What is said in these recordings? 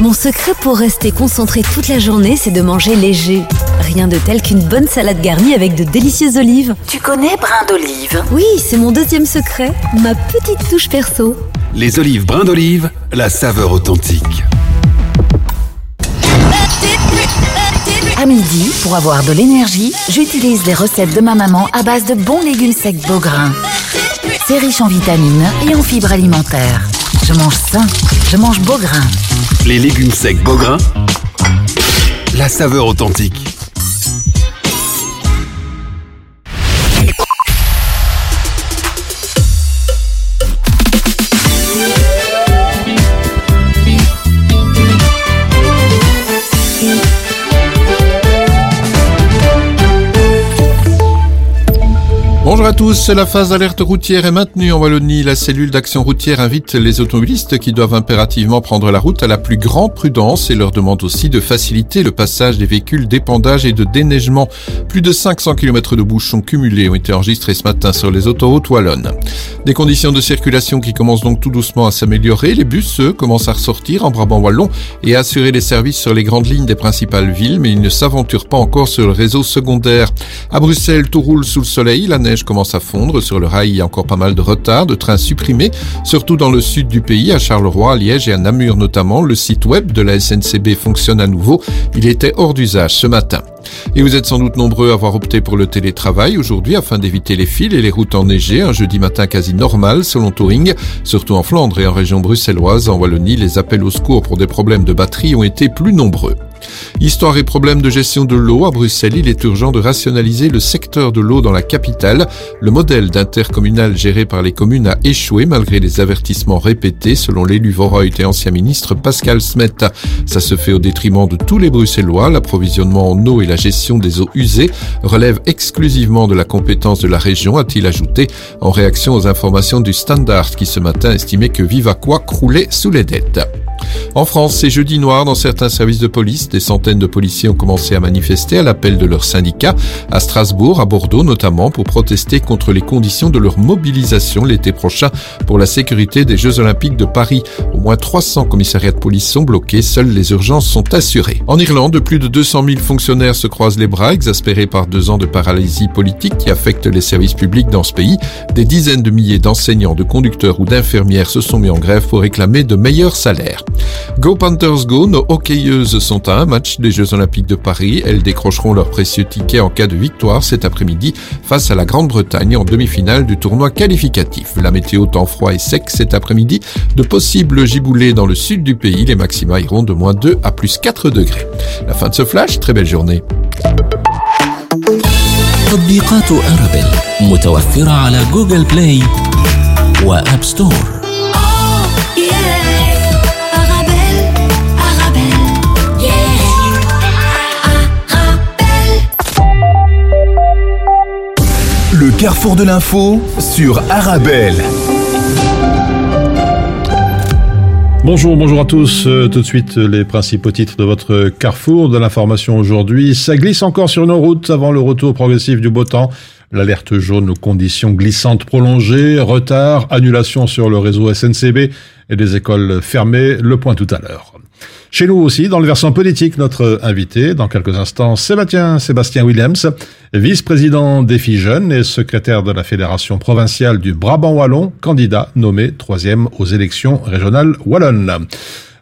Mon secret pour rester concentré toute la journée, c'est de manger léger. Rien de tel qu'une bonne salade garnie avec de délicieuses olives. Tu connais brin d'olive Oui, c'est mon deuxième secret, ma petite touche perso. Les olives brin d'olive, la saveur authentique. À midi, pour avoir de l'énergie, j'utilise les recettes de ma maman à base de bons légumes secs Beaugrain. C'est riche en vitamines et en fibres alimentaires. Je mange sain, je mange Beaugrain. Les légumes secs Beaugrain, la saveur authentique. Bonjour à tous, la phase d'alerte routière est maintenue en Wallonie. La cellule d'action routière invite les automobilistes qui doivent impérativement prendre la route à la plus grande prudence et leur demande aussi de faciliter le passage des véhicules d'épandage et de déneigement. Plus de 500 km de bouchons cumulés ont été enregistrés ce matin sur les autoroutes wallonnes. Des conditions de circulation qui commencent donc tout doucement à s'améliorer. Les bus, eux, commencent à ressortir en Brabant wallon et à assurer les services sur les grandes lignes des principales villes, mais ils ne s'aventurent pas encore sur le réseau secondaire. À Bruxelles, tout roule sous le soleil, la neige commence à fondre. Sur le rail, il y a encore pas mal de retard, de trains supprimés, surtout dans le sud du pays, à Charleroi, à Liège et à Namur notamment. Le site web de la SNCB fonctionne à nouveau. Il était hors d'usage ce matin. Et vous êtes sans doute nombreux à avoir opté pour le télétravail aujourd'hui afin d'éviter les fils et les routes enneigées. Un jeudi matin quasi normal selon Touring, surtout en Flandre et en région bruxelloise. En Wallonie, les appels au secours pour des problèmes de batterie ont été plus nombreux. Histoire et problème de gestion de l'eau, à Bruxelles, il est urgent de rationaliser le secteur de l'eau dans la capitale. Le modèle d'intercommunal géré par les communes a échoué malgré les avertissements répétés, selon l'élu Voroit et ancien ministre Pascal Smet. Ça se fait au détriment de tous les Bruxellois. L'approvisionnement en eau et la gestion des eaux usées relèvent exclusivement de la compétence de la région, a-t-il ajouté, en réaction aux informations du Standard qui ce matin estimait que Vivaquois croulait sous les dettes. En France, c'est jeudi noir dans certains services de police. Des centaines de policiers ont commencé à manifester à l'appel de leurs syndicats, à Strasbourg, à Bordeaux notamment, pour protester contre les conditions de leur mobilisation l'été prochain pour la sécurité des Jeux Olympiques de Paris. Au moins 300 commissariats de police sont bloqués, seules les urgences sont assurées. En Irlande, plus de 200 000 fonctionnaires se croisent les bras, exaspérés par deux ans de paralysie politique qui affecte les services publics dans ce pays. Des dizaines de milliers d'enseignants, de conducteurs ou d'infirmières se sont mis en grève pour réclamer de meilleurs salaires. Go Panthers Go, nos hockeyeuses sont à un match des Jeux Olympiques de Paris. Elles décrocheront leur précieux ticket en cas de victoire cet après-midi face à la Grande-Bretagne en demi-finale du tournoi qualificatif. La météo temps froid et sec cet après-midi. De possibles giboulées dans le sud du pays. Les maxima iront de moins 2 à plus 4 degrés. La fin de ce flash, très belle journée. تطبيقات أرابيل متوفرة على جوجل بلاي وآب ستور Le carrefour de l'info sur Arabelle. Bonjour, bonjour à tous. Euh, tout de suite, les principaux titres de votre carrefour de l'information aujourd'hui. Ça glisse encore sur nos routes avant le retour progressif du beau temps. L'alerte jaune aux conditions glissantes prolongées, retard, annulation sur le réseau SNCB et des écoles fermées. Le point tout à l'heure. Chez nous aussi, dans le versant politique, notre invité, dans quelques instants, Sébastien, Sébastien Williams, vice-président Défi Jeunes et secrétaire de la Fédération provinciale du Brabant Wallon, candidat nommé troisième aux élections régionales wallonnes.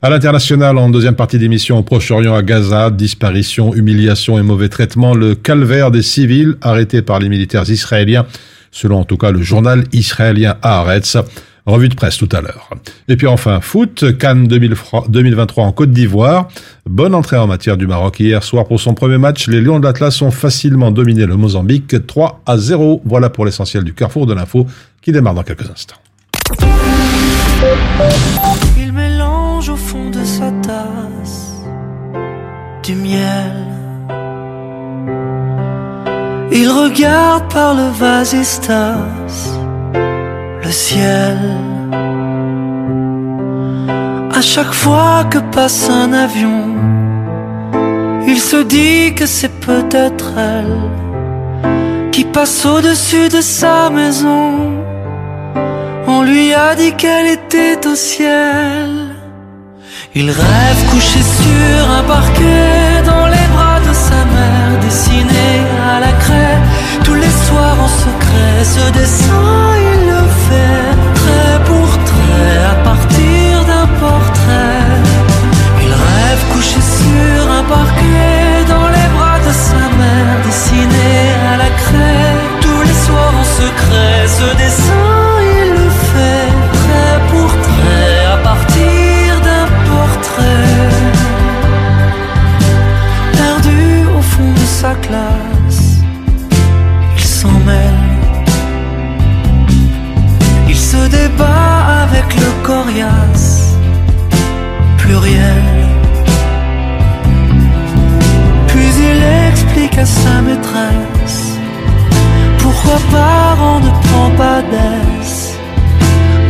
À l'international, en deuxième partie d'émission, Proche-Orient à Gaza, disparition, humiliation et mauvais traitement, le calvaire des civils arrêtés par les militaires israéliens, selon en tout cas le journal israélien Haaretz. Revue de presse tout à l'heure. Et puis enfin, foot, Cannes 2023 en Côte d'Ivoire. Bonne entrée en matière du Maroc hier soir pour son premier match. Les Lions de l'Atlas ont facilement dominé le Mozambique 3 à 0. Voilà pour l'essentiel du carrefour de l'info qui démarre dans quelques instants. Il mélange au fond de sa tasse du miel. Il regarde par le vasistas le ciel. À chaque fois que passe un avion, il se dit que c'est peut-être elle qui passe au-dessus de sa maison. On lui a dit qu'elle était au ciel. Il rêve couché sur un parquet dans les bras de sa mère, dessiné à la craie. Tous les soirs en secret, ce dessin il le fait pour trait à partir d'un portrait. Il rêve couché sur un parquet débat avec le coriace pluriel. Puis il explique à sa maîtresse pourquoi parent ne prend pas d'aise?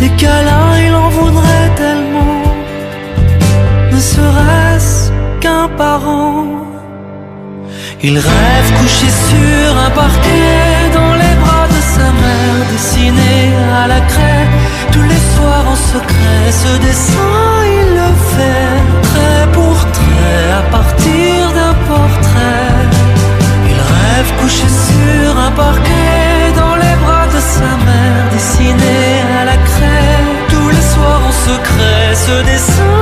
Des câlins, il en voudrait tellement, ne serait-ce qu'un parent. Il rêve couché sur un parquet dans les bras de sa mère, dessiné à la craie. Secret, ce dessin il le fait trait pour trait à partir d'un portrait. Il rêve couché sur un parquet dans les bras de sa mère, dessiné à la craie. Tous les soirs en secret, ce dessin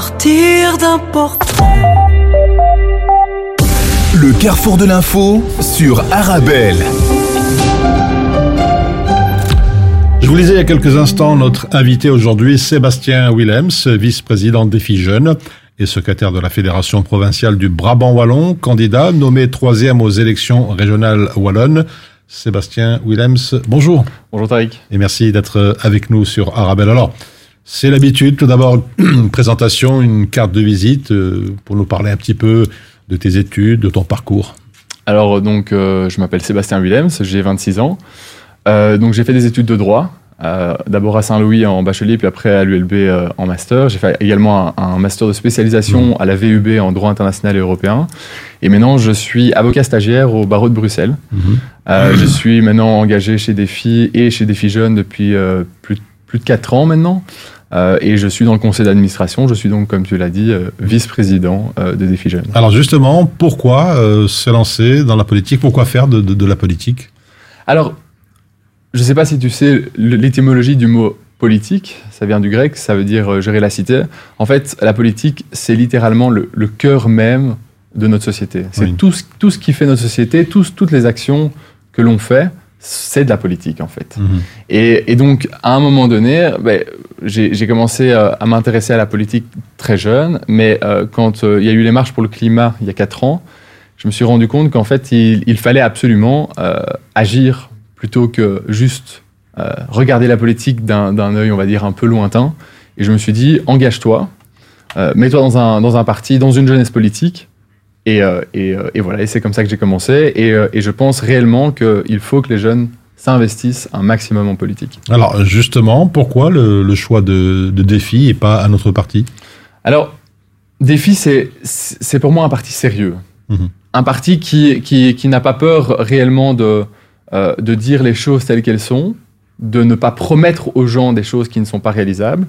partir d'un portrait. Le carrefour de l'info sur Arabelle. Je vous lisais il y a quelques instants notre invité aujourd'hui, Sébastien Willems, vice-président d'EFI Jeunes et secrétaire de la Fédération provinciale du Brabant Wallon, candidat nommé troisième aux élections régionales wallonnes. Sébastien Willems, bonjour. Bonjour Tariq. Et merci d'être avec nous sur Arabelle. Alors, c'est l'habitude, tout d'abord, une présentation, une carte de visite euh, pour nous parler un petit peu de tes études, de ton parcours. Alors donc euh, je m'appelle Sébastien Willems, j'ai 26 ans. Euh, donc j'ai fait des études de droit, d'abord à Saint-Louis en bachelier, puis après à l'ULB en master. J'ai fait également un, un master de spécialisation à la VUB en droit international et européen. Et maintenant je suis avocat stagiaire au barreau de Bruxelles. Euh, je suis maintenant engagé chez Défi et chez Défi Jeunes depuis plus, plus de 4 ans maintenant. Euh, et je suis dans le conseil d'administration. Je suis donc, comme tu l'as dit, euh, vice-président euh, de Défi Jeunes. Alors justement, pourquoi se lancer dans la politique? Pourquoi faire de, de- de la politique? Alors, je ne sais pas si tu sais l'étymologie du mot politique. Ça vient du grec, ça veut dire gérer la cité. En fait, la politique, c'est littéralement le, le cœur même de notre société. C'est Oui. tout, ce- tout ce qui fait notre société, toutes les actions que l'on fait, c'est de la politique en fait. Et, et donc, à un moment donné, ben, j'ai commencé euh, à m'intéresser à la politique très jeune, mais euh, quand euh, il y a eu les marches pour le climat il y a quatre ans, je me suis rendu compte qu'en fait, il, il fallait absolument agir plutôt que juste regarder la politique d'un œil, on va dire, un peu lointain. Et je me suis dit, engage-toi, mets-toi dans un, dans un parti, dans une jeunesse politique. Et, euh, et, euh, et voilà, et c'est comme ça que j'ai commencé. Et, euh, et je pense réellement qu'il faut que les jeunes s'investissent un maximum en politique. Alors justement, pourquoi le, le choix de, de défi et pas un autre parti? Alors, Défi, c'est pour moi un parti sérieux. Mhm. Un parti qui, qui, qui n'a pas peur réellement de, euh, de dire les choses telles qu'elles sont, de ne pas promettre aux gens des choses qui ne sont pas réalisables,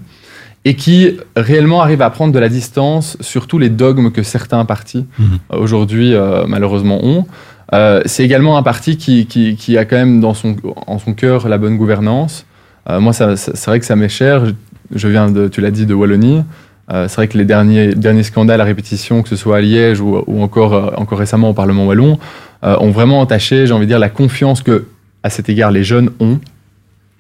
et qui réellement arrive à prendre de la distance sur tous les dogmes que certains partis Mhm. aujourd'hui euh, malheureusement ont. Euh, c'est également un parti qui, qui, qui a quand même dans son, en son cœur la bonne gouvernance. Euh, moi, ça- ça- c'est vrai que ça m'est cher. Je, je viens, de, tu l'as dit, de Wallonie. C'est vrai que les derniers, derniers scandales à répétition, que ce soit à Liège ou, ou encore, encore récemment au Parlement wallon, ont vraiment entaché, j'ai envie de dire, la confiance que, à cet égard, les jeunes ont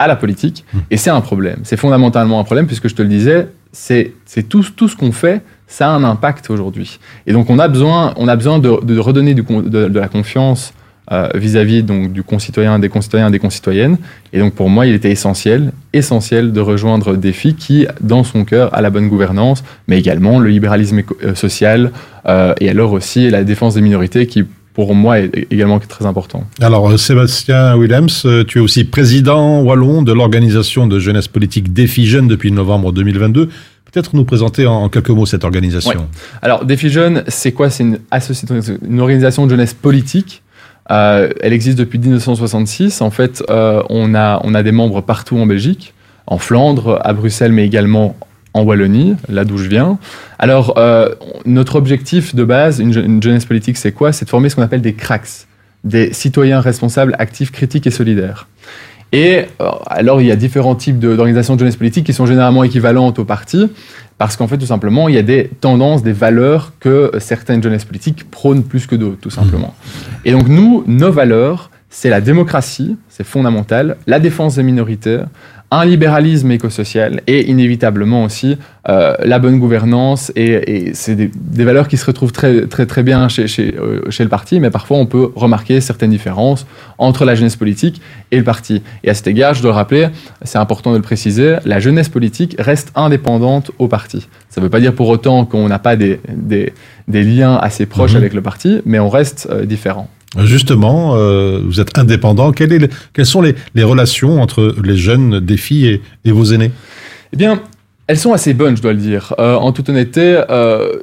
à la politique. Et c'est un problème. C'est fondamentalement un problème, puisque je te le disais, c'est tout, tout ce qu'on fait, ça a un impact aujourd'hui. Et donc on a besoin, on a besoin de, redonner de, la confiance euh, vis-à-vis donc du concitoyen, des concitoyens, des concitoyennes. Et donc pour moi, il était essentiel, essentiel de rejoindre Défi qui, dans son cœur, a la bonne gouvernance, mais également le libéralisme euh, social euh, et alors aussi la défense des minorités qui pour moi est également très important. Alors Sébastien Willems, tu es aussi président wallon de l'organisation de jeunesse politique Défi Jeunes depuis novembre 2022. Peut-être nous présenter en quelques mots cette organisation. Ouais. Alors Défi Jeunes, c'est quoi? C'est une, une organisation de jeunesse politique euh, elle existe depuis 1966. En fait, euh, on, a, on a des membres partout en Belgique, en Flandre, à Bruxelles, mais également en Wallonie, là d'où je viens. Alors, euh, notre objectif de base, une, une jeunesse politique, c'est quoi? C'est de former ce qu'on appelle des cracks, des citoyens responsables, actifs, critiques et solidaires. Et euh, alors, il y a différents types d'organisations de, jeunesse politique qui sont généralement équivalentes aux partis, parce qu'en fait, tout simplement, il y a des tendances, des valeurs que certaines jeunesses politiques prônent plus que d'autres, tout simplement. Et donc, nous, nos valeurs, c'est la démocratie, c'est fondamental, la défense des minorités, un libéralisme écosocial et inévitablement aussi euh, la bonne gouvernance et, et c'est des, des, valeurs qui se retrouvent très très très bien chez, chez, euh, chez, le parti mais parfois on peut remarquer certaines différences entre la jeunesse politique et le parti. Et à cet égard je dois le rappeler c'est important de le préciser la jeunesse politique reste indépendante au parti. Ça ne veut pas dire pour autant qu'on n'a pas des, des, des, liens assez proches mmh. avec le parti mais on reste euh, différent Justement, euh, vous êtes indépendant. Quelles sont les, relations entre les jeunes défis et, et, vos aînés? Eh bien, elles sont assez bonnes, je dois le dire. Euh, en toute honnêteté, euh,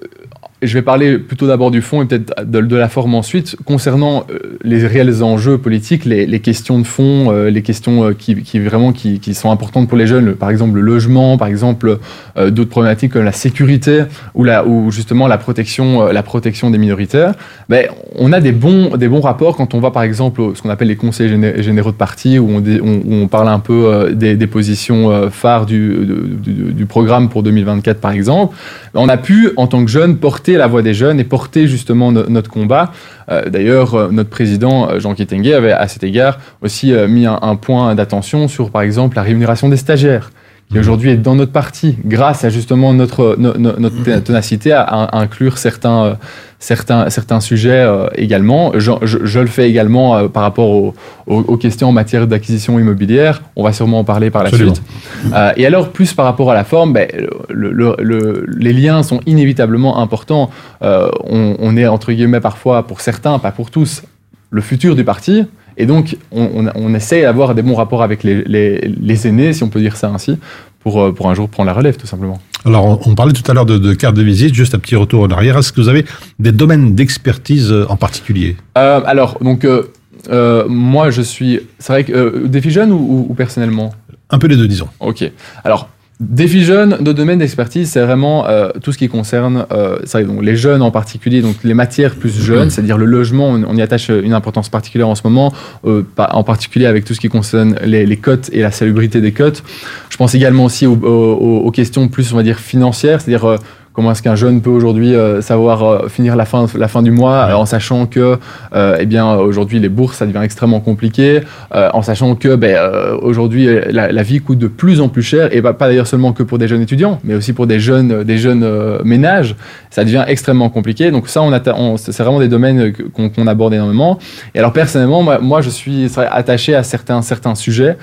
je vais parler plutôt d'abord du fond et peut-être de, la forme ensuite. Concernant euh, les réels enjeux politiques, les, les questions de fond, euh, les questions euh, qui, qui vraiment qui, qui, sont importantes pour les jeunes, par exemple le logement, par exemple d'autres problématiques comme la sécurité ou, la, ou justement la protection, la protection des minoritaires, ben, on a des bons, des bons rapports quand on va par exemple ce qu'on appelle les conseils généraux de parti où on, où on parle un peu des, des, positions phares du, du, du programme pour 2024 par exemple. On a pu en tant que jeunes porter la voix des jeunes et porter justement no notre combat. Euh, D'ailleurs, euh, notre président euh, Jean Kétengué avait à cet égard aussi mis un point d'attention sur, par exemple, la rémunération des stagiaires qui aujourd'hui est dans notre parti, grâce à justement notre, no, no, notre ténacité à, à, inclure certains, euh, certains, certains sujets euh, également. Je, je, je, le fais également euh, par rapport aux, aux, aux, questions en matière d'acquisition immobilière. On va sûrement en parler par la Absolument. suite. Euh, et alors, plus par rapport à la forme, ben, le, le, le, les liens sont inévitablement importants. Euh, on, on est, entre guillemets, parfois, pour certains, pas pour tous, le futur du parti, et donc, on, on, on essaie d'avoir des bons rapports avec les, les, les, aînés, si on peut dire ça ainsi, pour, euh, pour un jour prendre la relève, tout simplement. Alors, on, on parlait tout à l'heure de, de carte de visite, juste un petit retour en arrière. Est-ce que vous avez des domaines d'expertise en particulier? Euh, Alors, donc, euh, euh, moi, je suis. C'est vrai que. Euh, défi jeune ou, ou, personnellement? Un peu les deux, disons. Ok. Alors, Défi jeunes, notre domaine d'expertise, c'est vraiment euh, tout ce qui concerne euh, ça, donc les jeunes en particulier, donc les matières plus jeunes, c'est-à-dire le logement, on, on, y attache une importance particulière en ce moment, euh, en particulier avec tout ce qui concerne les, les cotes et la salubrité des cotes. Je pense également aussi aux, aux, aux questions plus, on va dire, financières, c'est-à-dire euh, Comment est-ce qu'un jeune peut aujourd'hui euh, savoir euh, finir la fin, la fin du mois ouais. en sachant que, euh, eh bien, aujourd'hui les bourses ça devient extrêmement compliqué, euh, en sachant que, ben, euh, aujourd'hui la, la, vie coûte de plus en plus cher et pas, pas d'ailleurs seulement que pour des jeunes étudiants, mais aussi pour des jeunes, des jeunes ménages, ça devient extrêmement compliqué. Donc ça, on, on c'est vraiment des domaines qu'on qu aborde énormément. Et alors personnellement, moi, moi je suis attaché à certains certains sujets.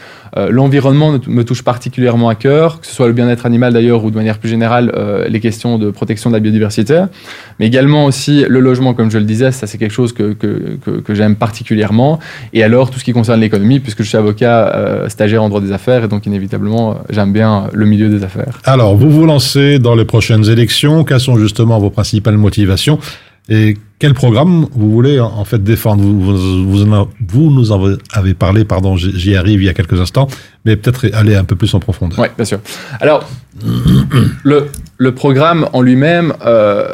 L'environnement me touche particulièrement à cœur, que ce soit le bien-être animal d'ailleurs ou de manière plus générale les questions de de protection de la biodiversité, mais également aussi le logement, comme je le disais, ça c'est quelque chose que, que, que, que j'aime particulièrement. Et alors tout ce qui concerne l'économie, puisque je suis avocat euh, stagiaire en droit des affaires, et donc inévitablement j'aime bien le milieu des affaires. Alors vous vous lancez dans les prochaines élections, quelles sont justement vos principales motivations et quel programme vous voulez en fait défendre? Vous, vous, vous, en, vous, nous en avez parlé, pardon, j'y arrive il y a quelques instants, mais peut-être aller un peu plus en profondeur. Oui, bien sûr. Alors, le, le programme en lui-même, euh,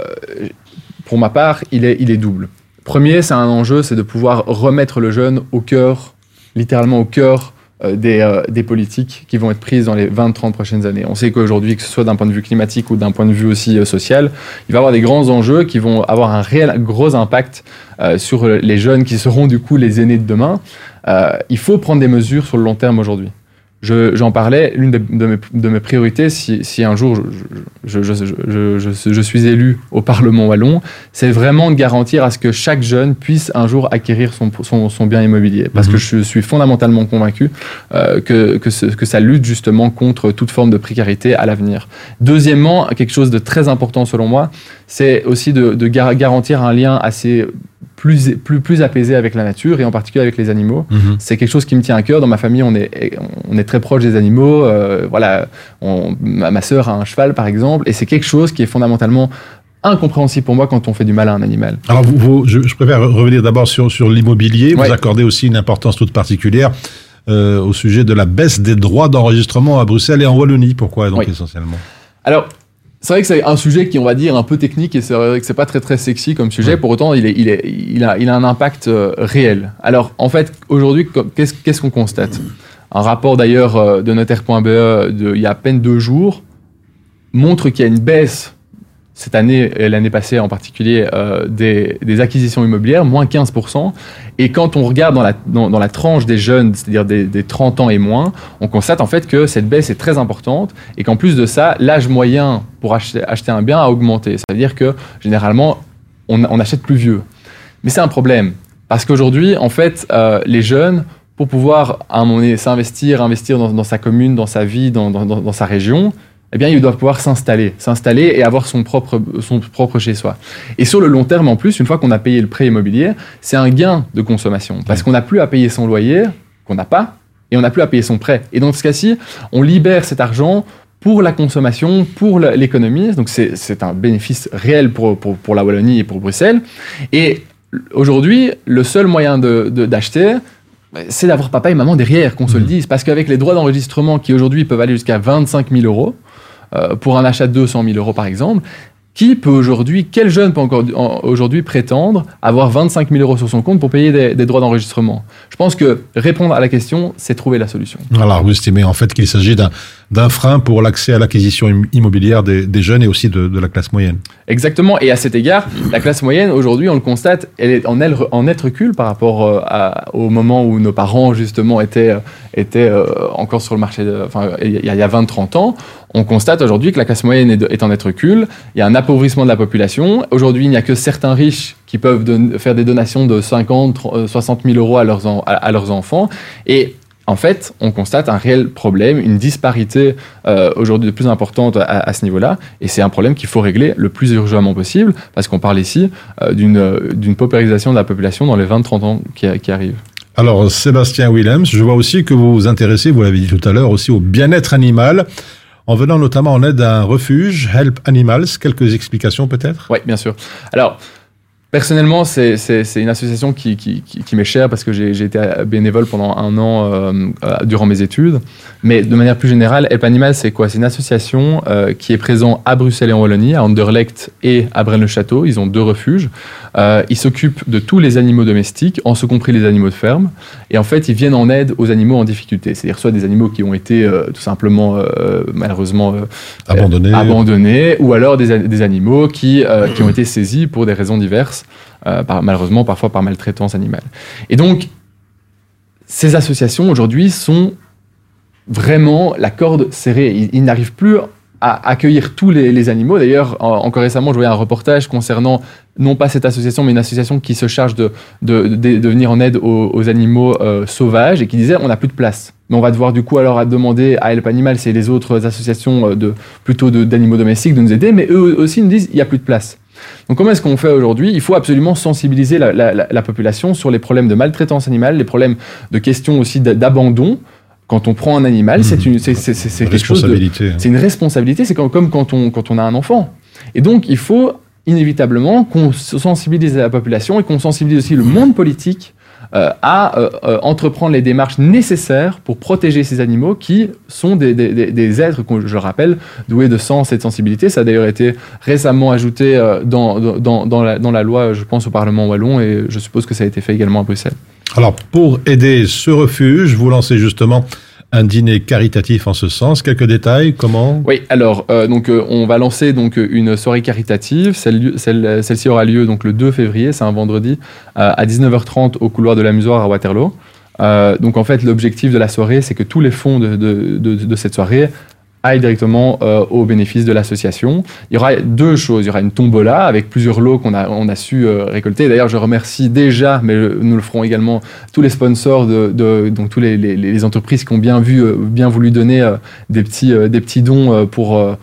pour ma part, il est, il est double. Premier, c'est un enjeu, c'est de pouvoir remettre le jeune au cœur, littéralement au cœur euh, des, euh, des, politiques qui vont être prises dans les 20-30 prochaines années. On sait qu'aujourd'hui, que ce soit d'un point de vue climatique ou d'un point de vue aussi euh, social, il va y avoir des grands enjeux qui vont avoir un réel gros impact euh, sur les jeunes qui seront du coup les aînés de demain. Il faut prendre des mesures sur le long terme aujourd'hui. J'en parlais, l'une de, de, mes, priorités, si, si un jour je, je, je, je, suis élu au Parlement wallon, c'est vraiment de garantir à ce que chaque jeune puisse un jour acquérir son, son, son bien immobilier. Parce que mhm. je suis fondamentalement convaincu euh, que, que, ce, que ça lutte justement contre toute forme de précarité à l'avenir. Deuxièmement, quelque chose de très important selon moi, c'est aussi de, de garantir un lien assez plus, plus, plus apaisé avec la nature et en particulier avec les animaux. Mhm. C'est quelque chose qui me tient à cœur. Dans ma famille, on est, on est très proche des animaux. Euh, voilà, ma, sœur a un cheval, par exemple, et c'est quelque chose qui est fondamentalement incompréhensible pour moi quand on fait du mal à un animal. Alors, vous, je, préfère revenir d'abord sur, sur l'immobilier. Vous accordez aussi une importance toute particulière euh, au sujet de la baisse des droits d'enregistrement à Bruxelles et en Wallonie. Pourquoi donc essentiellement? Alors, c'est vrai que c'est un sujet qui, on va dire, un peu technique et c'est vrai que c'est pas très très sexy comme sujet. Pour autant, il, est, il, est, il, a, il a un impact euh, réel. Alors, en fait, aujourd'hui, qu'est-ce qu'est-ce qu'on constate? Un rapport d'ailleurs euh, de notaire.be il y a à peine deux jours montre qu'il y a une baisse cette année et l'année passée en particulier euh, des, acquisitions immobilières, moins 15%. Et quand on regarde dans la, dans, la tranche des jeunes, c'est-à-dire des, des, 30 ans et moins, on constate en fait que cette baisse est très importante et qu'en plus de ça, l'âge moyen pour acheter, un bien a augmenté. Ça veut dire que généralement, on, achète plus vieux. Mais c'est un problème parce qu'aujourd'hui, en fait, euh, les jeunes, pour pouvoir à un moment donné s'investir, investir dans, sa commune, dans sa vie, dans sa région, eh bien, ils doivent pouvoir s'installer, s'installer et avoir son propre, son propre chez soi. Et sur le long terme, en plus, une fois qu'on a payé le prêt immobilier, c'est un gain de consommation parce qu'on n'a plus à payer son loyer, qu'on n'a pas, et on n'a plus à payer son prêt. Et dans ce cas-ci, on libère cet argent pour la consommation, pour l'économie. Donc, c'est un bénéfice réel pour, pour, pour, la Wallonie et pour Bruxelles. Et aujourd'hui, le seul moyen d'acheter, de, c'est d'avoir papa et maman derrière, qu'on se le mmh. dise. Parce qu'avec les droits d'enregistrement qui aujourd'hui peuvent aller jusqu'à 25 000 euros, pour un achat de 200 000 euros par exemple, qui peut aujourd'hui, quel jeune peut encore aujourd'hui prétendre avoir 25 000 euros sur son compte pour payer des, des droits d'enregistrement? Je pense que répondre à la question, c'est trouver la solution. Alors, vous estimez en fait qu'il s'agit d'un frein pour l'accès à l'acquisition immobilière des, jeunes et aussi de, la classe moyenne. Exactement. Et à cet égard, la classe moyenne, aujourd'hui, on le constate, elle est en, elle, en net recul par rapport euh, au moment où nos parents, justement, étaient, euh, euh, encore sur le marché, enfin, il y a 20-30 ans on constate aujourd'hui que la classe moyenne est, en net recul. Il y a un appauvrissement de la population. Aujourd'hui, il n'y a que certains riches qui peuvent faire des donations de 50, 60 000 euros à leurs, à, leurs enfants. Et en fait, on constate un réel problème, une disparité euh, aujourd'hui de plus importante à, ce niveau-là, et c'est un problème qu'il faut régler le plus urgemment possible, parce qu'on parle ici euh, d'une paupérisation de la population dans les 20-30 ans qui, qui arrivent. Alors, Sébastien Willems, je vois aussi que vous vous intéressez, vous l'avez dit tout à l'heure, aussi au bien-être animal en venant notamment en aide à un refuge, Help Animals. Quelques explications peut-être? Oui, bien sûr. Alors, Personnellement, c'est une association qui, qui, qui, m'est chère parce que j'ai été bénévole pendant un an euh, euh, durant mes études. Mais de manière plus générale, Help Animal, c'est quoi? C'est une association euh, qui est présente à Bruxelles et en Wallonie, à Anderlecht et à Braine-le-Château. Ils ont deux refuges. Euh, ils s'occupent de tous les animaux domestiques, en ce compris les animaux de ferme. Et en fait, ils viennent en aide aux animaux en difficulté. C'est-à-dire soit des animaux qui ont été tout simplement, malheureusement, abandonnés. abandonnés, ou alors des, des animaux qui, qui ont été saisis pour des raisons diverses. Euh, malheureusement parfois par maltraitance animale. Et donc, ces associations aujourd'hui sont vraiment la corde serrée. Ils, n'arrivent plus à accueillir tous les, animaux. D'ailleurs, encore récemment, je voyais un reportage concernant non pas cette association, mais une association qui se charge de, venir en aide aux, animaux euh, sauvages et qui disait on n'a plus de place. Mais on va devoir du coup alors demander à Help Animal, c'est les autres associations euh, de, plutôt d'animaux domestiques, de nous aider, mais eux aussi nous disent il n'y a plus de place. Donc comment est-ce qu'on fait aujourd'hui? Il faut absolument sensibiliser la, population sur les problèmes de maltraitance animale, les problèmes de questions aussi d'abandon. Quand on prend un animal, c'est mmh. une, c'est, quelque chose de, c'est une responsabilité. C'est comme, comme quand on, quand on a un enfant. Et donc il faut inévitablement qu'on sensibilise la population et qu'on sensibilise aussi le monde politique à euh, euh, entreprendre les démarches nécessaires pour protéger ces animaux qui sont des, des, des êtres, je le rappelle, doués de sens et de sensibilité. Ça a d'ailleurs été récemment ajouté dans, dans, dans, la, dans la loi, je pense, au Parlement wallon et je suppose que ça a été fait également à Bruxelles. Alors, pour aider ce refuge, vous lancez justement un dîner caritatif en ce sens. Quelques détails, comment Oui, alors euh, donc euh, on va lancer donc une soirée caritative. Celle, celle, ci aura lieu donc le 2 février, c'est un vendredi, euh, à 19h30 au couloir de la Musoire à Waterloo. Euh, donc en fait, l'objectif de la soirée, c'est que tous les fonds de, de, de, de cette soirée aille directement euh, au bénéfice de l'association. Il y aura deux choses. Il y aura une tombola avec plusieurs lots qu'on a, on a su euh, récolter. D'ailleurs, je remercie déjà, mais nous le ferons également, tous les sponsors, de, de donc tous les, entreprises qui ont bien, vu, euh, bien voulu donner euh, des, petits, des petits dons pour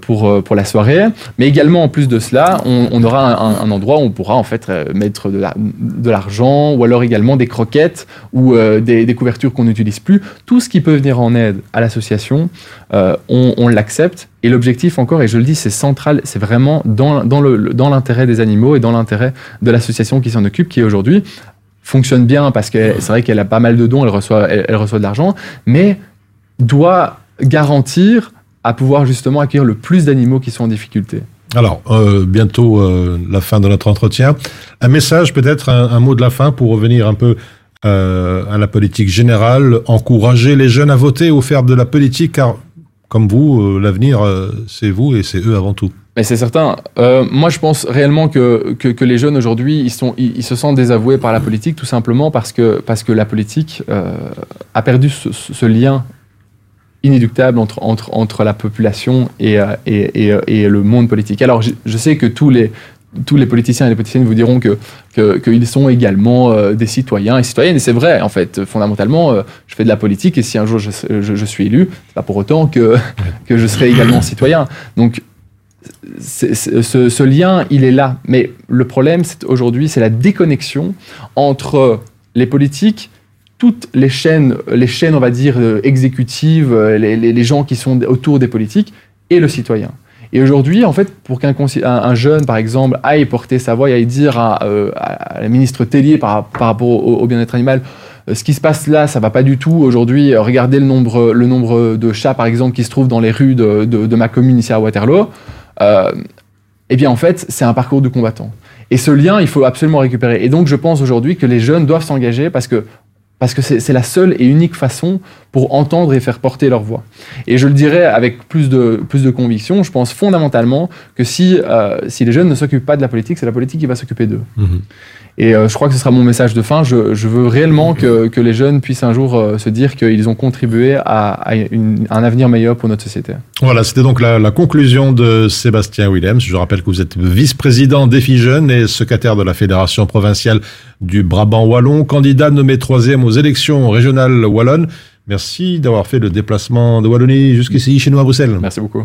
pour, euh, pour la soirée. Mais également, en plus de cela, on, aura un, endroit où on pourra en fait euh, mettre de l'argent ou alors également des croquettes ou euh, des, couvertures qu'on n'utilise plus. Tout ce qui peut venir en aide à l'association, euh, on, l'accepte. Et l'objectif encore, et je le dis, c'est central, c'est vraiment dans, dans l'intérêt dans des animaux et dans l'intérêt de l'association qui s'en occupe, qui aujourd'hui fonctionne bien parce que c'est vrai qu'elle a pas mal de dons, elle reçoit, elle reçoit de l'argent, mais doit garantir à pouvoir justement accueillir le plus d'animaux qui sont en difficulté. Alors, euh, bientôt euh, la fin de notre entretien. Un message, peut-être un, un, mot de la fin pour revenir un peu euh, à la politique générale, encourager les jeunes à voter ou faire de la politique, car comme vous, l'avenir, c'est vous et c'est eux avant tout. Mais c'est certain. Euh, moi, je pense réellement que, que, que les jeunes aujourd'hui, ils, sont, ils, ils, se sentent désavoués par la politique, tout simplement parce que, parce que la politique euh, a perdu ce, ce lien inéluctable entre, entre, entre la population et, euh, et, et, et, le monde politique. Alors, je, sais que tous les, tous les politiciens et les politiciennes vous diront qu'ils que sont également euh, des citoyens et citoyennes. Et c'est vrai, en fait, fondamentalement, euh, je fais de la politique et si un jour je, je, suis élu, c'est pas pour autant que, que je serai également citoyen. Donc, ce, ce lien, il est là. Mais le problème, aujourd'hui, c'est la déconnexion entre les politiques toutes les chaînes, les chaînes, on va dire, euh, exécutives, euh, les, gens qui sont autour des politiques et le citoyen. Et aujourd'hui, en fait, pour qu'un un, jeune, par exemple, aille porter sa voix et aille dire à, euh, la ministre Tellier par, rapport au, bien-être animal, ce qui se passe là, ça va pas du tout. Aujourd'hui, regardez le nombre, le nombre de chats, par exemple, qui se trouvent dans les rues de, ma commune ici à Waterloo. Eh bien, en fait, c'est un parcours de combattant. Et ce lien, il faut absolument récupérer. Et donc, je pense aujourd'hui que les jeunes doivent s'engager parce que parce que c'est la seule et unique façon pour entendre et faire porter leur voix. Et je le dirais avec plus de, plus de conviction, je pense fondamentalement que si, euh, si les jeunes ne s'occupent pas de la politique, c'est la politique qui va s'occuper d'eux. Mmh. Et euh, je crois que ce sera mon message de fin. Je, je veux réellement que, que, les jeunes puissent un jour euh, se dire qu'ils ont contribué à, à une, un avenir meilleur pour notre société. Voilà, c'était donc la, la, conclusion de Sébastien Willems. Je rappelle que vous êtes vice-président Défi Jeunes et secrétaire de la Fédération provinciale du Brabant Wallon, candidat nommé troisième aux élections régionales wallonnes. Merci d'avoir fait le déplacement de Wallonie jusqu'ici chez nous à Bruxelles. Merci beaucoup.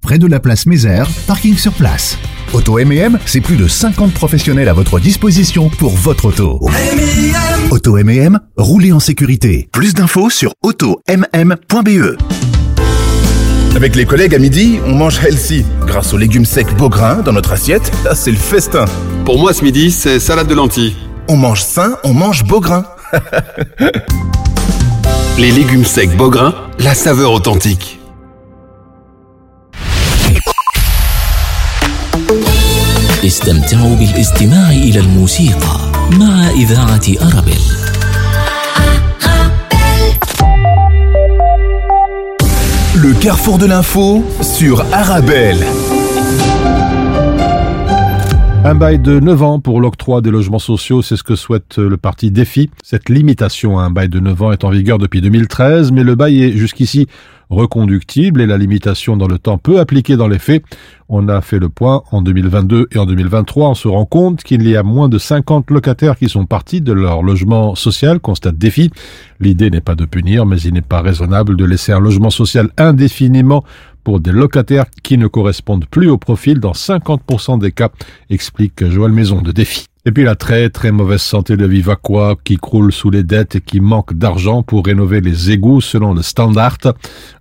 près de la place Mézère, parking sur place. Auto M&M, c'est plus de 50 professionnels à votre disposition pour votre auto. Auto M&M, roulez en sécurité. Plus d'infos sur automm.be. Avec les collègues à midi, on mange healthy. Grâce aux légumes secs Beaugrain dans notre assiette, là c'est le festin. Pour moi ce midi, c'est salade de lentilles. On mange sain, on mange Beaugrain. Les légumes secs Beaugrain, la saveur authentique. استمتعوا بالاستماع إلى الموسيقى مع إذاعة أرابيل Le carrefour de l'info sur Arabelle. Un bail de 9 ans pour l'octroi des logements sociaux, c'est ce que souhaite le parti Défi. Cette limitation à un bail de 9 ans est en vigueur depuis 2013, mais le bail est jusqu'ici reconductible et la limitation dans le temps peu appliquée dans les faits. On a fait le point en 2022 et en 2023. On se rend compte qu'il y a moins de 50 locataires qui sont partis de leur logement social, constate défi. L'idée n'est pas de punir, mais il n'est pas raisonnable de laisser un logement social indéfiniment pour des locataires qui ne correspondent plus au profil dans 50% des cas, explique Joël Maison de Défi. Et puis la très très mauvaise santé de Vivaquois qui croule sous les dettes et qui manque d'argent pour rénover les égouts selon le standard.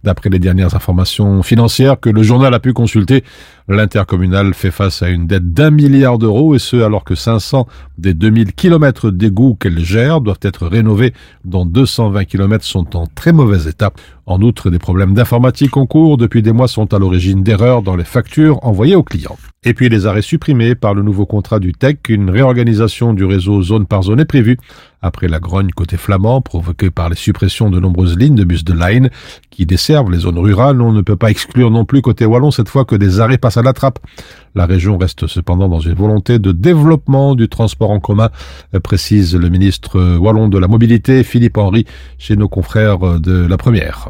D'après les dernières informations financières que le journal a pu consulter, l'intercommunal fait face à une dette d'un milliard d'euros et ce alors que 500 des 2000 kilomètres d'égouts qu'elle gère doivent être rénovés dont 220 kilomètres sont en très mauvais état. En outre, des problèmes d'informatique en cours depuis des mois sont à l'origine d'erreurs dans les factures envoyées aux clients. Et puis les arrêts supprimés par le nouveau contrat du TEC, une réorganisation du réseau zone par zone est prévue après la grogne côté flamand provoquée par les suppressions de nombreuses lignes de bus de line qui desservent les zones rurales. On ne peut pas exclure non plus côté wallon cette fois que des arrêts passent à la trappe. La région reste cependant dans une volonté de développement du transport en commun, précise le ministre wallon de la mobilité Philippe Henry chez nos confrères de la première.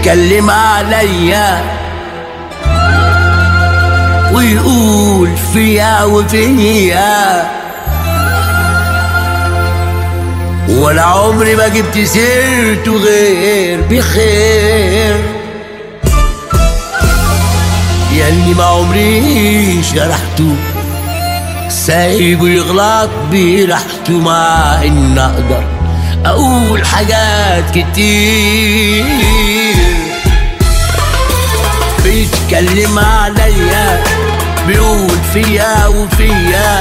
بيتكلم عليا. ويقول فيا وفيا. ولا عمري ما جبت سيرته غير بخير. ياللي ما عمري شرحته سايبه يغلط براحته مع إن أقدر أقول حاجات كتير. بيتكلم عليا. بيقول فيا وفيا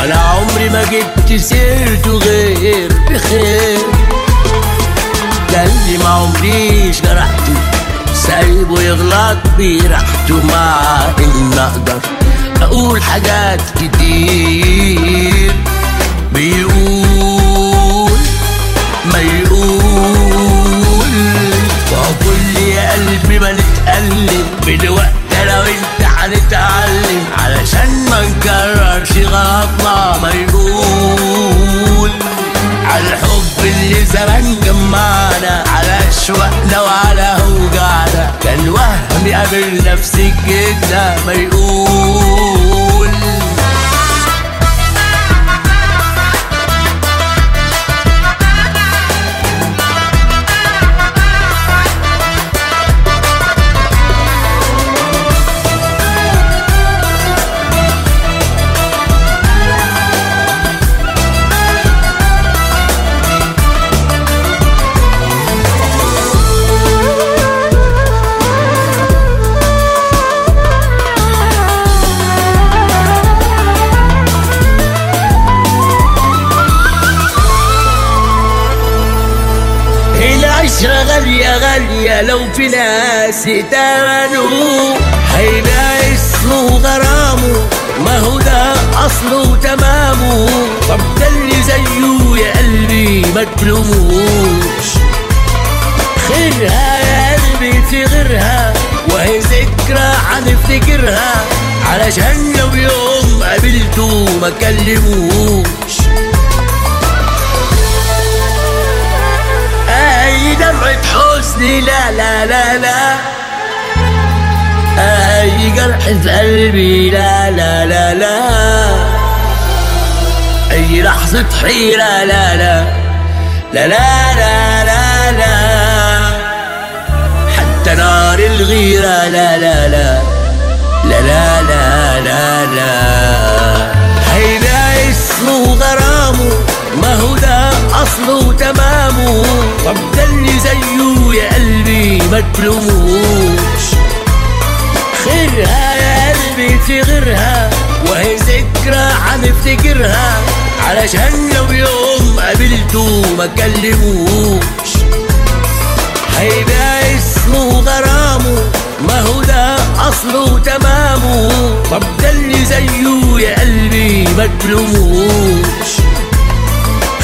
ولا عمري ما جبت سيرته غير بخير. ده اللي ما عمريش جرحته سايبه يغلط براحته. مع إن أقدر أقول حاجات كتير. بيقول ما يقول. قلبي ما نتقلب بالوقت أنا وانت هنتعلم علشان ما نكررش غلطنا ما على الحب اللي زمان جمعنا على اشواقنا وعلى أوجعنا. كان وهم قابلنا في سكتنا ما يقول. هيبقى اسمه غرامه ما هو ده اصله وتمامه طب ده اللي زيه يا قلبي ما تلوموش. خيرها يا قلبي في غيرها. وهي ذكرى هنفتكرها علشان لو يوم قابلته ما كلموش. اي دمعة حزن لا لا لا لا اي جرح في قلبي لا لا لا لا اي لحظة حيرة لا لا لا لا لا لا لا حتى نار الغيرة لا لا لا لا لا لا لا لا هيبقى اسمه غرامه ما هو ده أصله وتمامه طب ده اللي زيه يا قلبي ما تلوموش خيرها يا قلبي في غيرها وهي ذكرى هنفتكرها علشان لو يوم قابلته ما كلموش هيبقى اسمه غرامه ما هو ده أصله وتمامه طب ده اللي زيه يا قلبي ما تلوموش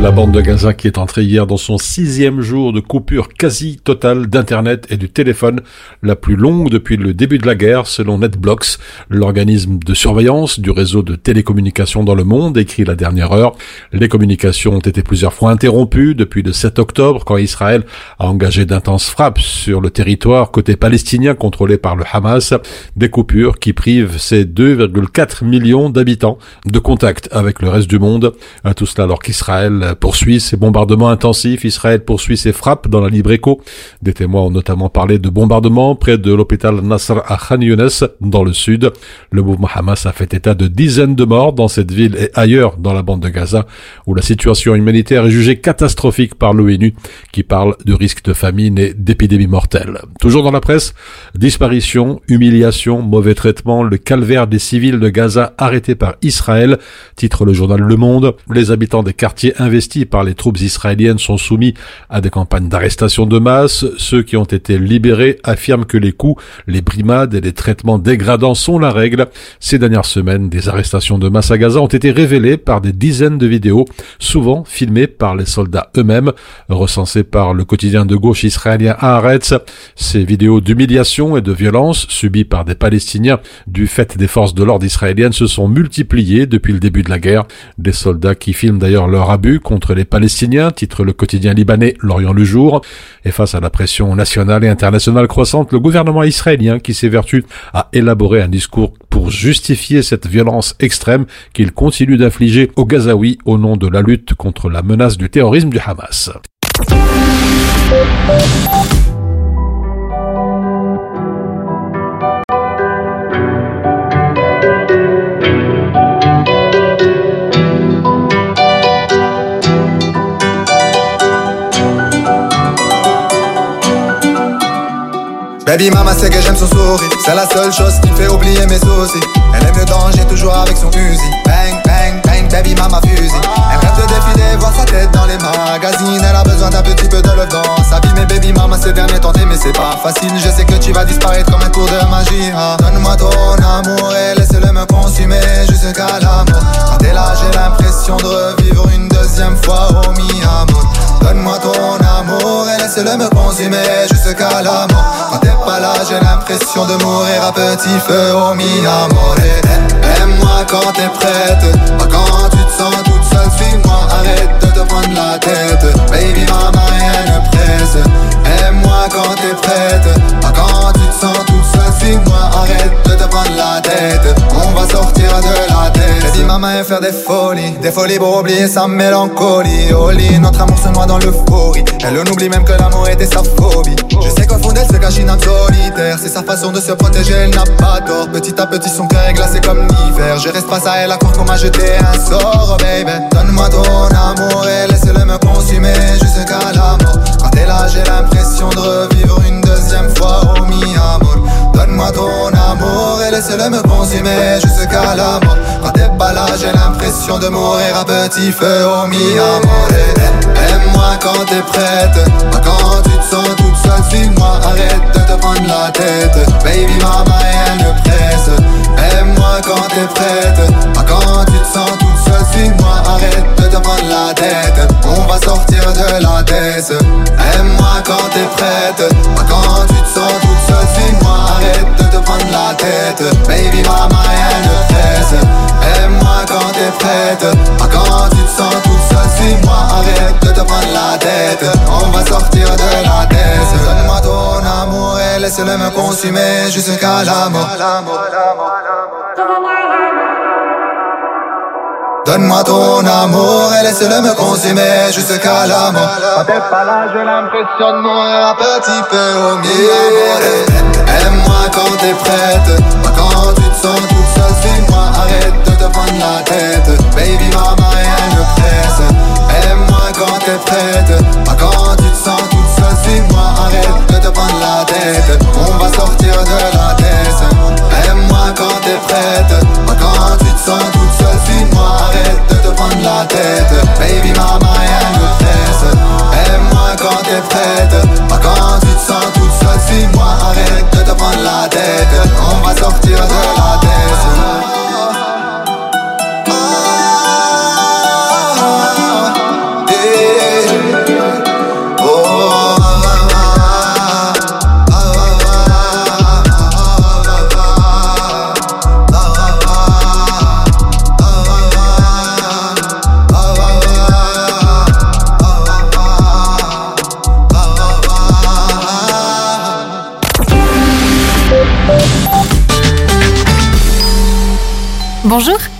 La bande de Gaza qui est entrée hier dans son sixième jour de coupure quasi totale d'Internet et du téléphone, la plus longue depuis le début de la guerre, selon NetBlocks, l'organisme de surveillance du réseau de télécommunications dans le monde, écrit la dernière heure. Les communications ont été plusieurs fois interrompues depuis le 7 octobre, quand Israël a engagé d'intenses frappes sur le territoire côté palestinien contrôlé par le Hamas, des coupures qui privent ces 2,4 millions d'habitants de contact avec le reste du monde. À tout cela alors qu'Israël poursuit ses bombardements intensifs, Israël poursuit ses frappes dans la libre. Des témoins ont notamment parlé de bombardements près de l'hôpital Nasr à Khan Younes, dans le sud. Le mouvement Hamas a fait état de dizaines de morts dans cette ville et ailleurs dans la bande de Gaza, où la situation humanitaire est jugée catastrophique par l'ONU, qui parle de risque de famine et d'épidémie mortelle. Toujours dans la presse, disparition, humiliation, mauvais traitement, le calvaire des civils de Gaza arrêtés par Israël, titre le journal Le Monde. Les habitants des quartiers investis par les troupes israéliennes sont soumis à des campagnes d'arrestation de masse. Ceux qui ont été libérés affirment que les coups, les brimades et les traitements dégradants sont la règle. Ces dernières semaines, des arrestations de masse à Gaza ont été révélées par des dizaines de vidéos, souvent filmées par les soldats eux-mêmes, recensées par le quotidien de gauche israélien Haaretz. Ces vidéos d'humiliation et de violence subies par des Palestiniens du fait des forces de l'ordre israéliennes se sont multipliées depuis le début de la guerre. Des soldats qui filment d'ailleurs leur abus contre les Palestiniens, titre le quotidien libanais L'Orient le jour. Et face à la pression nationale et internationale croissante, le gouvernement israélien qui s'évertue à élaborer un discours pour justifier cette violence extrême qu'il continue d'infliger aux Gazaouis au nom de la lutte contre la menace du terrorisme du Hamas. Baby mama sait que j'aime son sourire. C'est la seule chose qui fait oublier mes soucis. Elle aime le danger toujours avec son fusil. Bang bang bang baby mama fusil Voir sa tête dans les magazines. Elle a besoin d'un petit peu de dans sa vie. Mais baby mama ces derniers temps mais c'est pas facile. Je sais que tu vas disparaître comme un cours de magie. Ah. Donne-moi ton amour et laisse-le me consumer jusqu'à la mort. T'es là j'ai l'impression de revivre une deuxième fois au mi amour Donne-moi ton amour et laisse-le me consumer jusqu'à la mort. Quand t'es pas là j'ai l'impression de mourir à petit feu au mi Aime-moi quand t'es prête. Pas quand tu te sens toute seule Suis-moi, arrête de te prendre la tête. Baby mama rien ne presse. Aime-moi quand t'es prête. Pas quand tu te sens toute seule Suis-moi, arrête de te prendre la tête. On va sortir de la tête. J'ai dit maman et faire des folies Des folies pour oublier sa mélancolie. Au lit, notre amour se noie dans l'euphorie. Elle en oublie même que l'amour était sa phobie. Je sais qu'au fond d'elle se cache une solitaire. C'est sa façon de se protéger, elle n'a pas tort Petit à petit son cœur est glacé comme l'hiver. Je reste face à elle à croire qu'on m'a jeté un sort, oh baby. Donne-moi ton amour et laisse-le me consumer jusqu'à la mort. Quand t'es là j'ai l'impression de revivre une deuxième fois au mi-amour Donne-moi ton amour et laisse-le me consumer jusqu'à la mort. Quand t'es pas là j'ai l'impression de mourir à petit feu au mi-amour. Aime-moi quand t'es prête. Pas quand tu te sens toute seule Suis-moi, arrête de te prendre la tête. Baby mama rien ne presse. Aime-moi quand t'es prête. Pas quand tu te sens toute seule Suis-moi, arrête de te prendre la tête. On va sortir de la tête. Aime-moi quand t'es prête. Pas quand tu te sens toute seule Suis-moi, arrête de te prendre la tête. Baby mama rien ne presse Aime-moi quand t'es prête. Pas quand tu te sens toute seule Suis-moi, arrête de te prendre la tête. On va sortir de la tête. Donne-moi ton amour et laisse-le me consumer jusqu'à la mort Donne-moi ton amour et laisse-le me consumer jusqu'à la mort. Quand t'es pas là j'ai l'impression de mourir à petit peu au milieu. Aime-moi quand t'es prête. Pas quand tu te sens toute seule Suis-moi, arrête de te prendre la tête. Baby mama rien ne presse. Aime-moi quand t'es prête. Pas quand tu te sens toute seule Suis-moi, arrête de te prendre la tête. On va sortir de la tête. Aime-moi quand t'es prête. Pas quand tu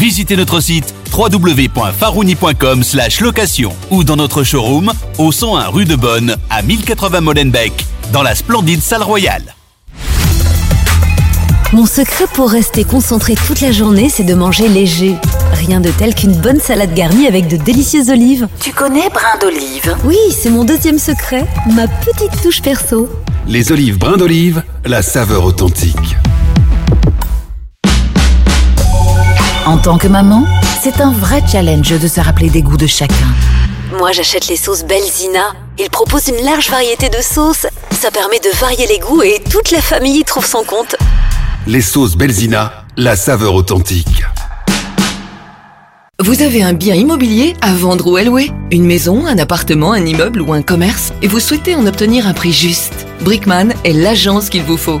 Visitez notre site www.farouni.com location ou dans notre showroom au 101 rue de Bonne à 1080 Molenbeek dans la splendide salle royale. Mon secret pour rester concentré toute la journée, c'est de manger léger. Rien de tel qu'une bonne salade garnie avec de délicieuses olives. Tu connais brin d'olive? Oui, c'est mon deuxième secret, ma petite touche perso. Les olives brins d'olive, la saveur authentique. En tant que maman, c'est un vrai challenge de se rappeler des goûts de chacun. Moi, j'achète les sauces Belzina. Ils proposent une large variété de sauces. Ça permet de varier les goûts et toute la famille y trouve son compte. Les sauces Belzina, la saveur authentique. Vous avez un bien immobilier à vendre ou à louer Une maison, un appartement, un immeuble ou un commerce Et vous souhaitez en obtenir un prix juste Brickman est l'agence qu'il vous faut.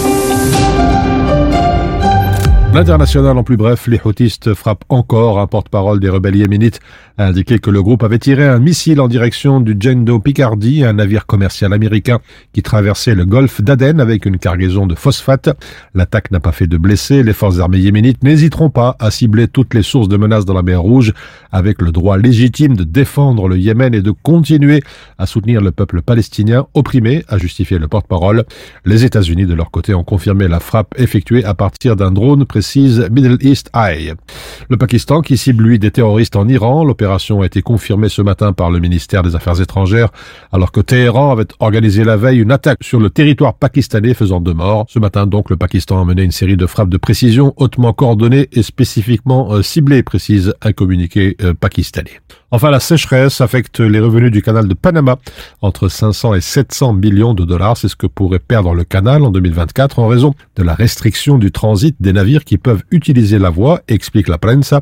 L'international en plus bref, les houtistes frappent encore. Un porte-parole des rebelles yéménites a indiqué que le groupe avait tiré un missile en direction du Jendo Picardie, un navire commercial américain qui traversait le golfe d'Aden avec une cargaison de phosphate. L'attaque n'a pas fait de blessés. Les forces armées yéménites n'hésiteront pas à cibler toutes les sources de menaces dans la mer Rouge avec le droit légitime de défendre le Yémen et de continuer à soutenir le peuple palestinien opprimé, a justifié le porte-parole. Les États-Unis, de leur côté, ont confirmé la frappe effectuée à partir d'un drone précise Middle East. Le Pakistan qui cible lui des terroristes en Iran, l'opération a été confirmée ce matin par le ministère des Affaires étrangères alors que Téhéran avait organisé la veille une attaque sur le territoire pakistanais faisant deux morts. Ce matin donc le Pakistan a mené une série de frappes de précision hautement coordonnées et spécifiquement euh, ciblées, précise un communiqué euh, pakistanais. Enfin, la sécheresse affecte les revenus du canal de Panama. Entre 500 et 700 millions de dollars, c'est ce que pourrait perdre le canal en 2024 en raison de la restriction du transit des navires qui peuvent utiliser la voie, explique la prensa.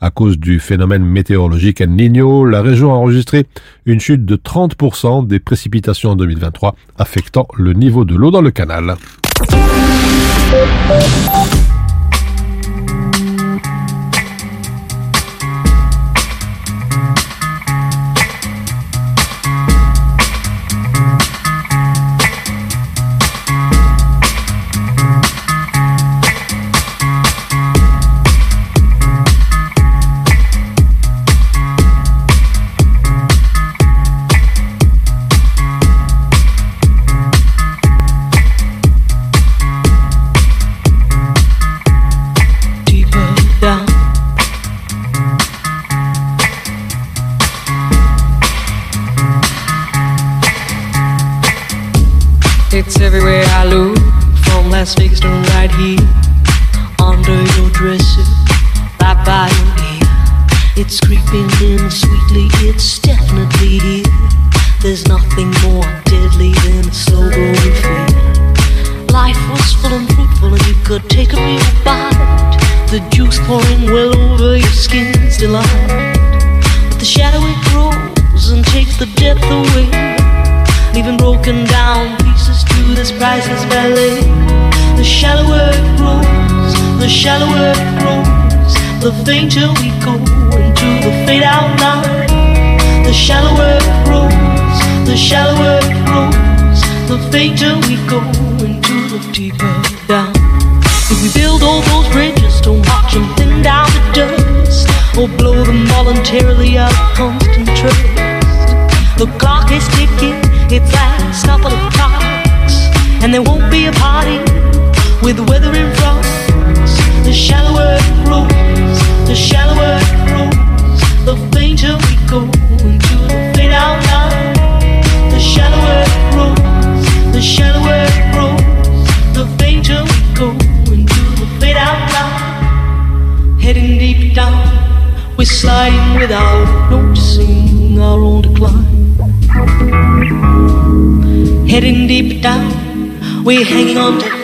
À cause du phénomène météorologique El Niño, la région a enregistré une chute de 30% des précipitations en 2023, affectant le niveau de l'eau dans le canal. We're sliding without noticing our own decline. Heading deep down, we're hanging on to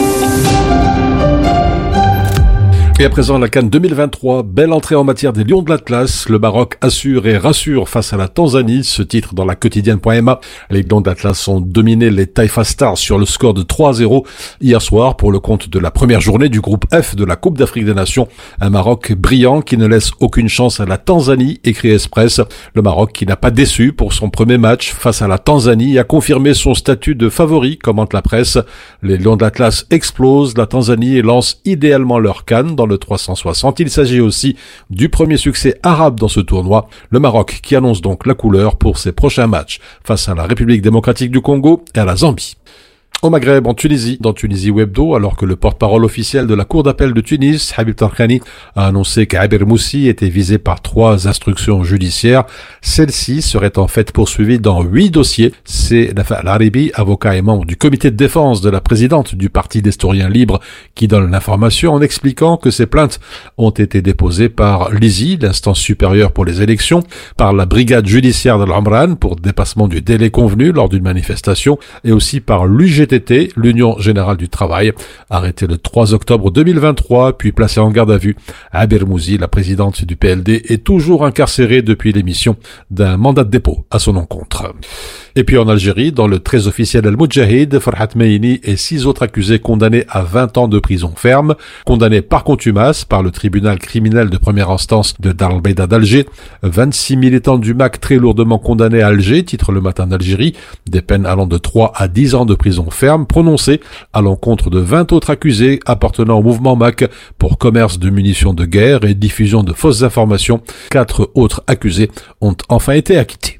À présent, la Cannes 2023, belle entrée en matière des Lions de l'Atlas. Le Maroc assure et rassure face à la Tanzanie. Ce titre dans la quotidienne.ma. Les Lions de l'Atlas ont dominé les Taifa Stars sur le score de 3-0 hier soir pour le compte de la première journée du groupe F de la Coupe d'Afrique des Nations. Un Maroc brillant qui ne laisse aucune chance à la Tanzanie, écrit Express. Le Maroc qui n'a pas déçu pour son premier match face à la Tanzanie a confirmé son statut de favori, commente la presse. Les Lions de l'Atlas explosent la Tanzanie et lancent idéalement leur canne dans le 360. Il s'agit aussi du premier succès arabe dans ce tournoi. Le Maroc qui annonce donc la couleur pour ses prochains matchs face à la République démocratique du Congo et à la Zambie. Au Maghreb, en Tunisie, dans Tunisie Webdo, alors que le porte-parole officiel de la Cour d'appel de Tunis, Habib Tarkhani, a annoncé qu'Abir Moussi était visé par trois instructions judiciaires, celle-ci serait en fait poursuivie dans huit dossiers. C'est Nafa avocat et membre du comité de défense de la présidente du Parti d'Historiens Libres, qui donne l'information en expliquant que ces plaintes ont été déposées par l'ISI, l'instance supérieure pour les élections, par la brigade judiciaire de l'Amran pour dépassement du délai convenu lors d'une manifestation, et aussi par l'UGT l'Union Générale du Travail, arrêtée le 3 octobre 2023, puis placée en garde à vue. Abir Mouzi, la présidente du PLD, est toujours incarcérée depuis l'émission d'un mandat de dépôt à son encontre. Et puis en Algérie, dans le très officiel Al-Mujahid, Farhat Meini et six autres accusés condamnés à 20 ans de prison ferme, condamnés par contumace par le tribunal criminel de première instance de Dar el d'Alger. 26 militants du MAC très lourdement condamnés à Alger, titre le matin d'Algérie, des peines allant de 3 à 10 ans de prison ferme prononcées à l'encontre de 20 autres accusés appartenant au mouvement MAC pour commerce de munitions de guerre et diffusion de fausses informations. Quatre autres accusés ont enfin été acquittés.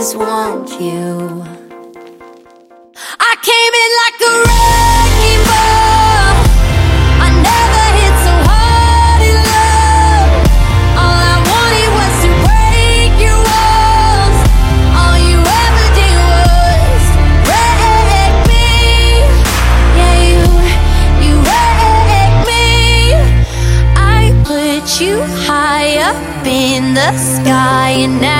always want you. I came in like a wrecking ball. I never hit so hard in love. All I wanted was to break your walls. All you ever did was me. Yeah, you, you me. I put you high up in the sky, and now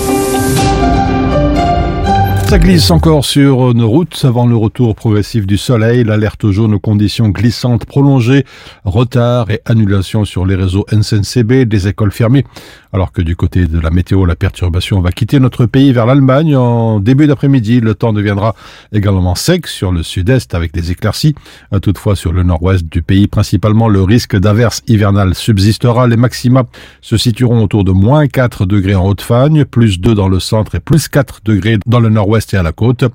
Ça glisse encore sur nos routes avant le retour progressif du soleil. L'alerte jaune aux conditions glissantes prolongées, retard et annulation sur les réseaux NSNCB, des écoles fermées. Alors que du côté de la météo, la perturbation va quitter notre pays vers l'Allemagne en début d'après-midi. Le temps deviendra également sec sur le sud-est avec des éclaircies. Toutefois, sur le nord-ouest du pays, principalement, le risque d'averse hivernale subsistera. Les maxima se situeront autour de moins 4 degrés en Haute-Fagne, plus 2 dans le centre et plus 4 degrés dans le nord-ouest à la côte.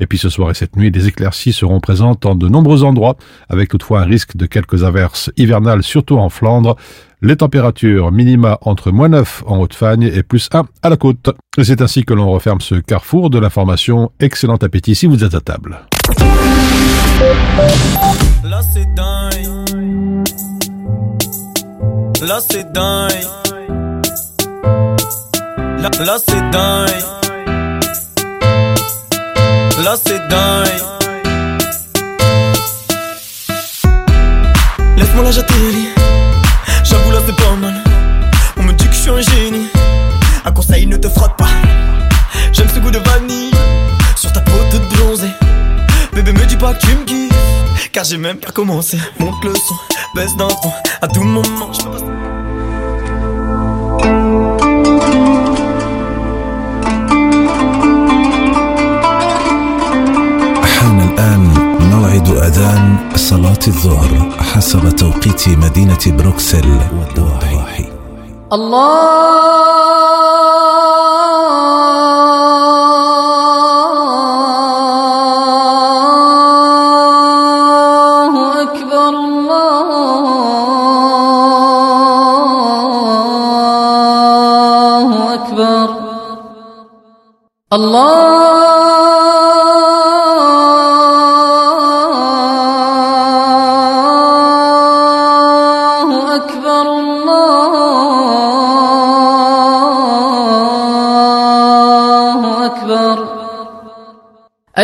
Et puis ce soir et cette nuit, des éclaircies seront présentes en de nombreux endroits, avec toutefois un risque de quelques averses hivernales, surtout en Flandre. Les températures minima entre moins 9 en Haute-Fagne et plus 1 à la côte. Et c'est ainsi que l'on referme ce carrefour de l'information. Excellent appétit si vous êtes à table. Là c'est dingue. Laisse-moi la j'atterris. J'avoue là c'est pas mal. On me dit que je suis un génie. Un conseil ne te frotte pas. J'aime ce goût de vanille. Sur ta peau toute bronzée. Bébé me dis pas que tu me kiffes. Car j'ai même pas commencé. Monte le son, baisse d'un ton. À tout moment, je. أذان صلاة الظهر حسب توقيت مدينة بروكسل والضواحي الله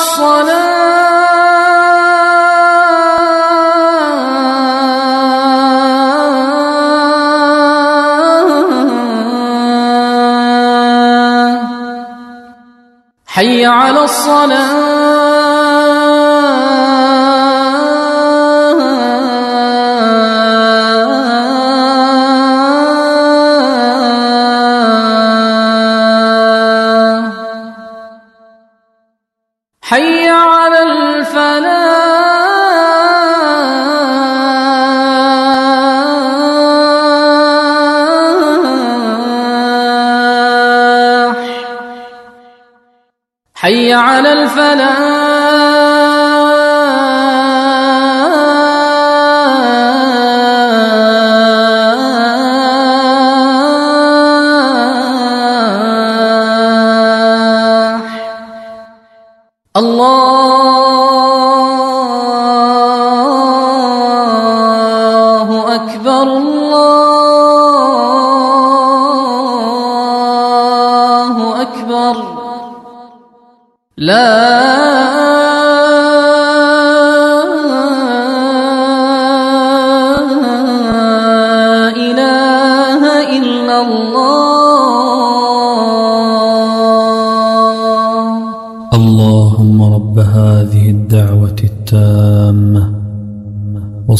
الصلاة. حي على الصلاة. على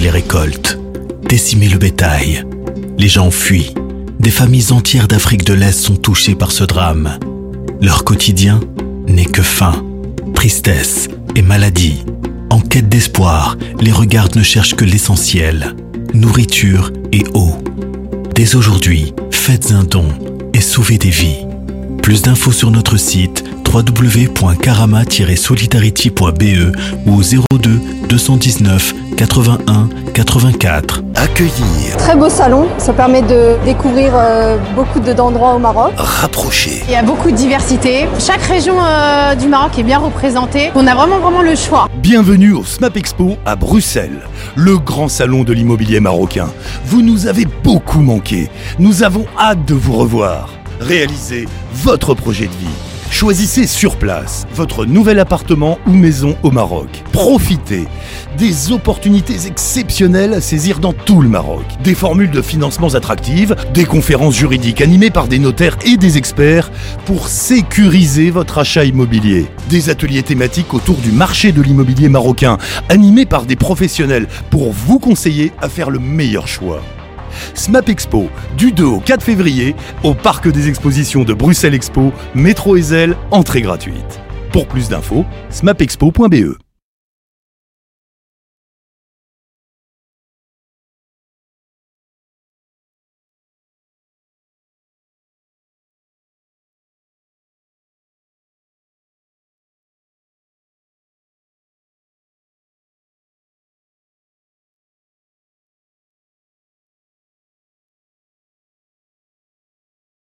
Les récoltes, décimé le bétail. Les gens fuient. Des familles entières d'Afrique de l'Est sont touchées par ce drame. Leur quotidien n'est que faim, tristesse et maladie. En quête d'espoir, les regards ne cherchent que l'essentiel, nourriture et eau. Dès aujourd'hui, faites un don et sauvez des vies. Plus d'infos sur notre site www.karama-solidarity.be ou au 02 219 81 84. Accueillir, Très beau salon, ça permet de découvrir euh, beaucoup de- d'endroits au Maroc. rapprocher. Il y a beaucoup de diversité. Chaque région euh, du Maroc est bien représentée. On a vraiment vraiment le choix. Bienvenue au SMAP Expo à Bruxelles, le grand salon de l'immobilier marocain. Vous nous avez beaucoup manqué. Nous avons hâte de vous revoir. Réalisez votre projet de vie. Choisissez sur place votre nouvel appartement ou maison au Maroc. Profitez des opportunités exceptionnelles à saisir dans tout le Maroc. Des formules de financements attractives, des conférences juridiques animées par des notaires et des experts pour sécuriser votre achat immobilier. Des ateliers thématiques autour du marché de l'immobilier marocain animés par des professionnels pour vous conseiller à faire le meilleur choix. SMAP Expo, du 2 au 4 février, au Parc des Expositions de Bruxelles Expo, métro Ezel, entrée gratuite. Pour plus d'infos, smapexpo.be.